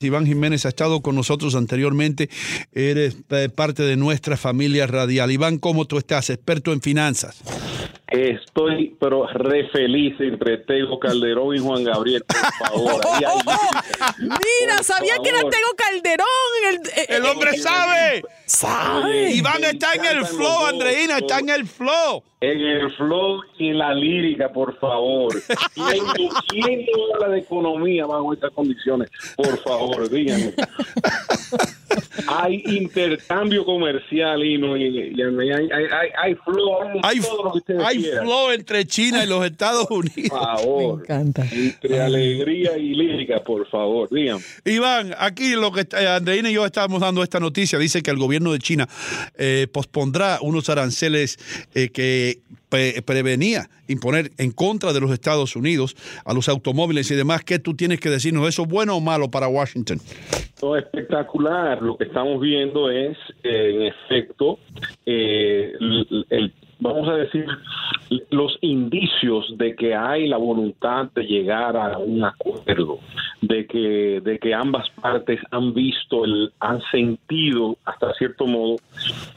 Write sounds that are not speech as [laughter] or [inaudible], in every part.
Iván Jiménez ha estado con nosotros anteriormente, eres eh, parte de nuestra familia radial. Iván, ¿cómo tú estás? Experto en finanzas. Estoy, pero re feliz entre Tego Calderón y Juan Gabriel, por favor. [laughs] Ahí hay- Mira, Por sabía que era. Tego Calderón. El, eh, El hombre sabe. sabe. Iván está en el flow, dos, Andreina, está en el flow. En el flow y en la lírica, por favor. ¿Quién, quién habla de economía bajo estas condiciones? Por favor, díganme. [laughs] Hay intercambio comercial y, no, y, y hay, hay, hay, hay flow, Hay, todo lo que ustedes hay quieran. flow entre China y los Estados Unidos. Por favor. Me encanta. Entre alegría y lírica, por favor, díganme. Iván, aquí lo que está- Andreina y yo estábamos dando esta noticia. Dice que el gobierno de China eh, pospondrá unos aranceles eh, que pre- prevenía imponer en contra de los Estados Unidos a los automóviles y demás. ¿Qué tú tienes que decirnos? ¿Eso es bueno o malo para Washington? Todo espectacular. Lo que estamos viendo es, eh, en efecto, eh, el- vamos a decir, los indicios de que hay la voluntad de llegar a un acuerdo, de que, de que ambas partes han visto, el, han sentido, hasta cierto modo,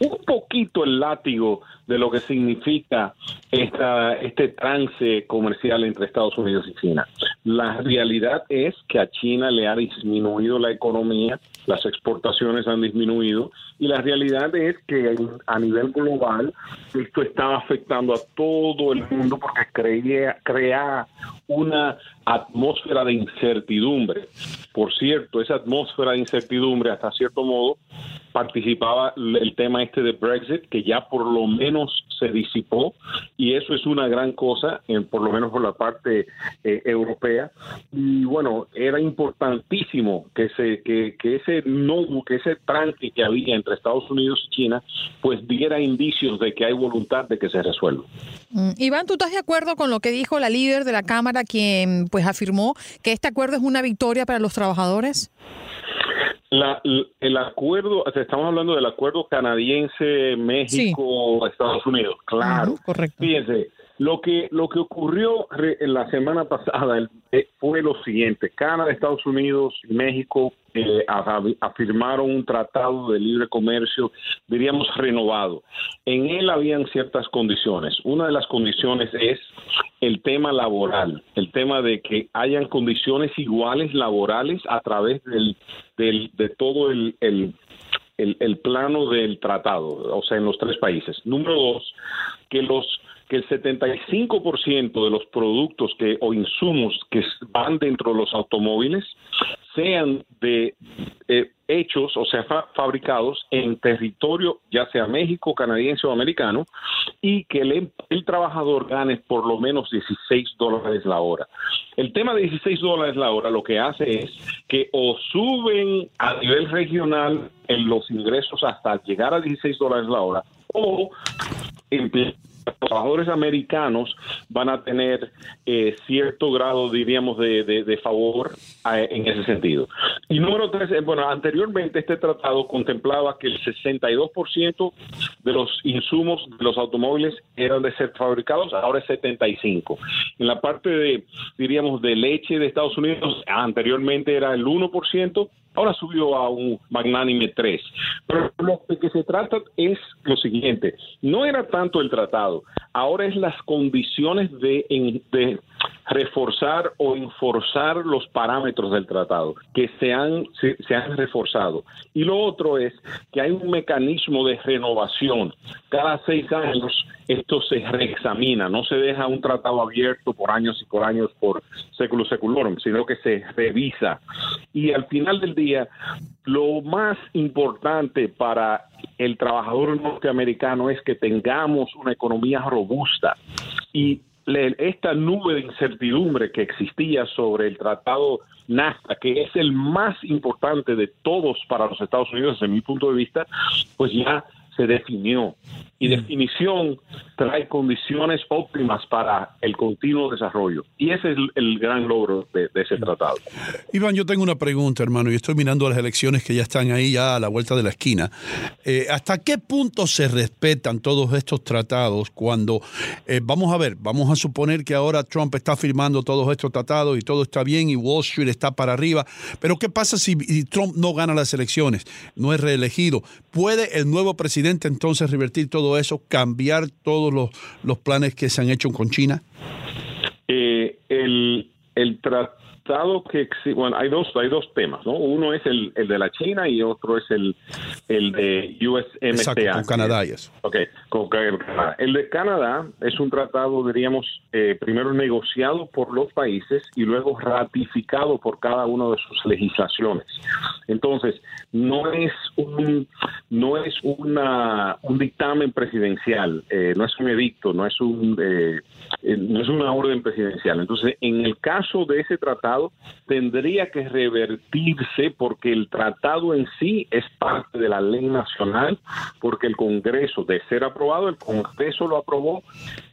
un poquito el látigo de lo que significa esta, este trance comercial entre Estados Unidos y China. La realidad es que a China le ha disminuido la economía, las exportaciones han disminuido y la realidad es que a nivel global esto está afectando a todo el mundo porque crea, crea una atmósfera de incertidumbre. Por cierto, esa atmósfera de incertidumbre hasta cierto modo participaba el tema este de Brexit, que ya por lo menos se disipó, y eso es una gran cosa, eh, por lo menos por la parte eh, europea. Y bueno, era importantísimo que, se, que, que ese no, que ese tranque que había entre Estados Unidos y China, pues diera indicios de que hay voluntad de que se resuelva. Mm, Iván, ¿tú estás de acuerdo con lo que dijo la líder de la Cámara, quien pues afirmó que este acuerdo es una victoria para los trabajadores? La- el acuerdo, o sea, estamos hablando del acuerdo canadiense, México, Estados Unidos, claro. Correcto. Fíjense, lo que lo que ocurrió re- la semana pasada eh, fue lo siguiente: Canadá, Estados Unidos y México eh, afirmaron un tratado de libre comercio, diríamos renovado. En él habían ciertas condiciones. Una de las condiciones es el tema laboral, el tema de que hayan condiciones iguales laborales a través del, del- de todo el, el- el plano del tratado, o sea, en los tres países. Número dos, que los que el 75% de los productos que o insumos que van dentro de los automóviles sean de eh, hechos, o sea, fa- fabricados en territorio, ya sea México, canadiense o americano, y que el, el trabajador gane por lo menos 16 dólares la hora. El tema de 16 dólares la hora lo que hace es que o suben a nivel regional en los ingresos hasta llegar a 16 dólares la hora, o emple- los trabajadores americanos van a tener eh, cierto grado, diríamos, de, de- favor eh, en ese sentido. Y número tres, eh, bueno, anteriormente este tratado contemplaba que el 62% de los insumos de los automóviles eran de ser fabricados, ahora es 75. En la parte de, diríamos, de leche de Estados Unidos, anteriormente era el 1%, ahora subió a un magnánime 3. Pero lo que se trata es lo siguiente, no era tanto el tratado, ahora es las condiciones de, de reforzar o enforzar los parámetros del tratado, que se han, se, han reforzado. Y lo otro es que hay un mecanismo de renovación. Cada seis años esto se reexamina, no se deja un tratado abierto por años y por años por século seculorum, sino que se revisa. Y al final del día, lo más importante para el trabajador norteamericano es que tengamos una economía robusta y esta nube de incertidumbre que existía sobre el tratado NAFTA, que es el más importante de todos para los Estados Unidos desde mi punto de vista, pues ya se definió. Y definición trae condiciones óptimas para el continuo desarrollo. Y ese es el, gran logro de, de ese tratado. Iván, yo tengo una pregunta, hermano, y estoy mirando las elecciones que ya están ahí, ya a la vuelta de la esquina. Eh, ¿Hasta qué punto se respetan todos estos tratados cuando, eh, vamos a ver, vamos a suponer que ahora Trump está firmando todos estos tratados y todo está bien y Wall Street está para arriba, pero ¿qué pasa si Trump no gana las elecciones, no es reelegido? ¿Puede el nuevo presidente entonces revertir todo eso, cambiar todos los, los planes que se han hecho con China? Eh, el, el que bueno, hay dos, hay dos temas, ¿no? Uno es el, el de la China y otro es el, el de USMCA. Exacto, con Canadá y eso. Ok, con Canadá. El de Canadá es un tratado, diríamos, eh, primero negociado por los países y luego ratificado por cada uno de sus legislaciones. Entonces, no es un, no es una, un dictamen presidencial, eh, no es un edicto, no es un, eh, eh, no es una orden presidencial. Entonces, en el caso de ese tratado, tendría que revertirse porque el tratado en sí es parte de la ley nacional, porque el Congreso, de ser aprobado, el Congreso lo aprobó,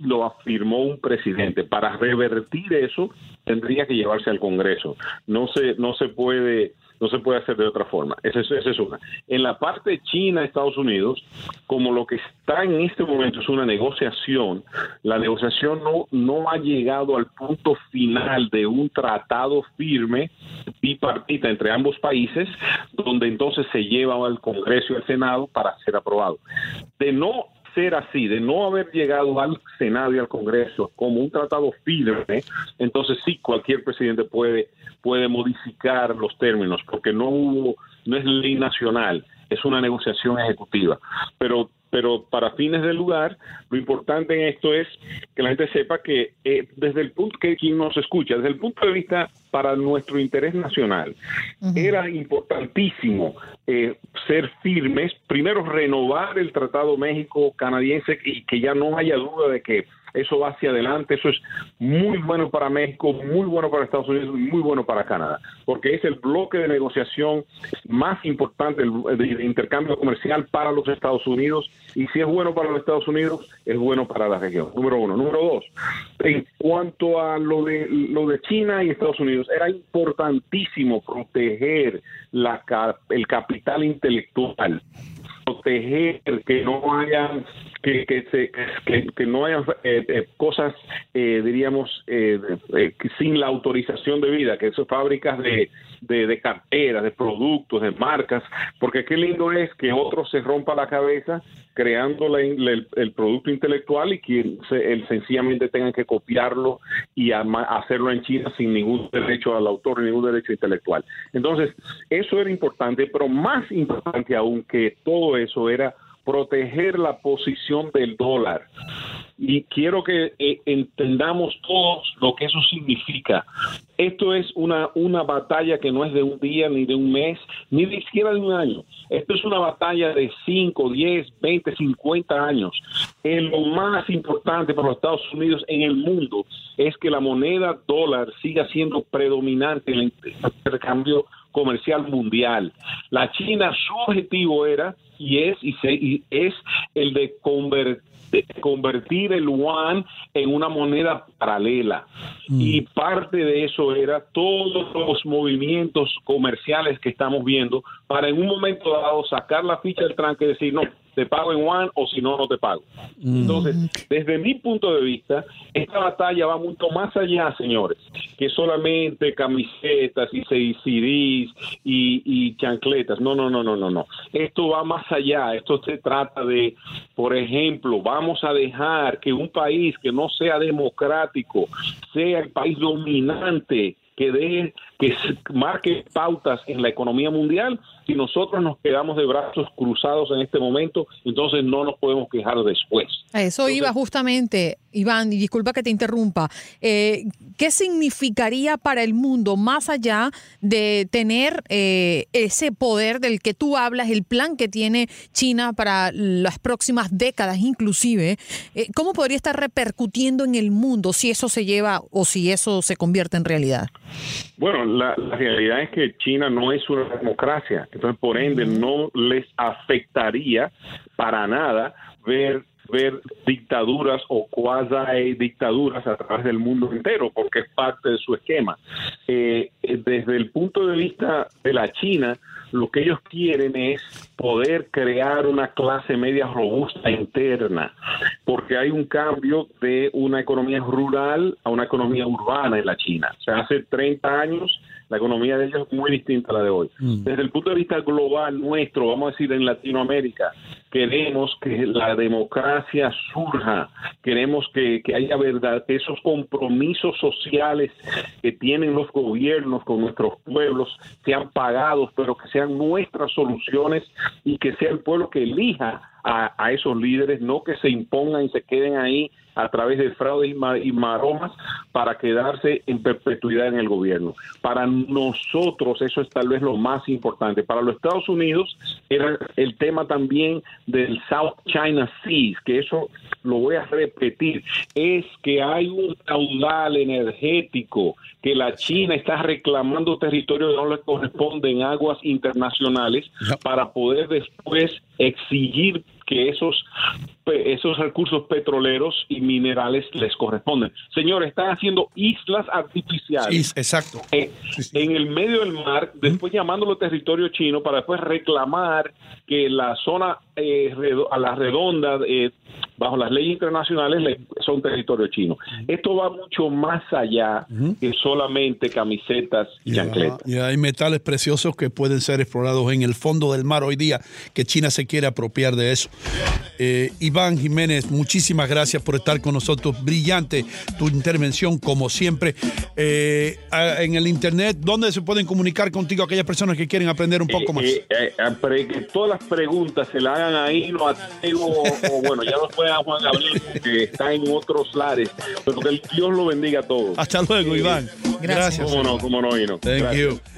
lo afirmó un presidente. Para revertir eso, tendría que llevarse al Congreso. No se, no se puede no se puede hacer de otra forma. Esa es, esa es una. En la parte de China, Estados Unidos, como lo que está en este momento es una negociación, la negociación no, no ha llegado al punto final de un tratado firme bipartita entre ambos países, donde entonces se lleva al Congreso y al Senado para ser aprobado. De no ser así, de no haber llegado al Senado y al Congreso como un tratado firme, entonces sí cualquier presidente puede puede modificar los términos porque no hubo no es ley nacional, es una negociación ejecutiva. Pero pero para fines del lugar, lo importante en esto es que la gente sepa que eh, desde el punto que quien nos escucha, desde el punto de vista para nuestro interés nacional, era importantísimo eh, ser firmes, primero renovar el Tratado México-Canadiense y que ya no haya duda de que eso va hacia adelante, eso es muy bueno para México, muy bueno para Estados Unidos y muy bueno para Canadá, porque es el bloque de negociación más importante de intercambio comercial para los Estados Unidos y si es bueno para los Estados Unidos, es bueno para la región. Número uno. Número dos, en cuanto a lo de, lo de China y Estados Unidos, era importantísimo proteger la, el capital intelectual proteger que no haya que, que, se, que, no haya eh, eh, cosas eh, diríamos eh, eh, sin la autorización de vida que son fábricas de, de, de carteras de productos de marcas porque qué lindo es que otro se rompa la cabeza creando la- la- el, el producto intelectual y que se- el, sencillamente tengan que copiarlo y ama- hacerlo en China sin ningún derecho al autor, ningún derecho intelectual. Entonces, eso era importante, pero más importante aún que todo eso era proteger la posición del dólar. Y quiero que eh, entendamos todos lo que eso significa. Esto es una, una batalla que no es de un día, ni de un mes, ni de siquiera de un año. Esto es una batalla de 5, 10, 20, 50 años. Eh, lo más importante para los Estados Unidos en el mundo es que la moneda dólar siga siendo predominante en el intercambio comercial mundial. La China, su objetivo era y es y, se, y es el de convertir de convertir el yuan en una moneda paralela. Y parte de eso era todos los movimientos comerciales que estamos viendo para en un momento dado sacar la ficha del tranque y decir, no, te pago en one o si no, no te pago. Entonces, desde mi punto de vista, esta batalla va mucho más allá, señores, que solamente camisetas y CDs y, y chancletas. No, no, no, no, no, no. Esto va más allá. Esto se trata de, por ejemplo, vamos a dejar que un país que no sea democrático sea el país dominante que dé, que marque pautas en la economía mundial. Si nosotros nos quedamos de brazos cruzados en este momento, entonces no nos podemos quejar después. A eso iba justamente, Iván, y disculpa que te interrumpa. Eh, ¿Qué significaría para el mundo más allá de tener eh, ese poder del que tú hablas, el plan que tiene China para las próximas décadas inclusive? Eh, ¿Cómo podría estar repercutiendo en el mundo si eso se lleva o si eso se convierte en realidad? Bueno, la, la, realidad es que China no es una democracia, entonces por ende no les afectaría para nada ver ver dictaduras o cuasi dictaduras a través del mundo entero, porque es parte de su esquema. Eh, desde el punto de vista de la China, lo que ellos quieren es poder crear una clase media robusta interna, porque hay un cambio de una economía rural a una economía urbana en la China. O sea, hace 30 años la economía de ellos es muy distinta a la de hoy. Desde el punto de vista global nuestro, vamos a decir en Latinoamérica, queremos que la democracia surja, queremos que, que, haya verdad, que esos compromisos sociales que tienen los gobiernos con nuestros pueblos sean pagados, pero que sean nuestras soluciones y que sea el pueblo que elija a, a esos líderes, no que se impongan y se queden ahí a través de fraudes y maromas para quedarse en perpetuidad en el gobierno. Para nosotros eso es tal vez lo más importante. Para los Estados Unidos era el tema también del South China Sea, que eso lo voy a repetir, es que hay un caudal energético que la China está reclamando territorio que no le corresponde en aguas internacionales para poder después exigir que esos esos recursos petroleros y minerales les corresponden. Señores, están haciendo islas artificiales. exacto. En, en, el medio del mar, después llamándolo territorio chino para después reclamar que la zona eh, a la redonda eh, bajo las leyes internacionales son territorio chino. Esto va mucho más allá que solamente camisetas y chancletas. Y hay metales preciosos que pueden ser explorados en el fondo del mar hoy día, que China se quiere apropiar de eso. Eh, Iván Jiménez, muchísimas gracias por estar con nosotros. Brillante tu intervención, como siempre. Eh, en el internet, ¿dónde se pueden comunicar contigo aquellas personas que quieren aprender un poco más? Eh, que todas las preguntas se las hagan ahí, lo o, o bueno, ya nos pueden a Juan Gabriel, que está en otros lares. Pero que Dios lo bendiga a todos. Hasta luego, Iván. Gracias. Cómo no, cómo no, Ino. Thank Gracias. you.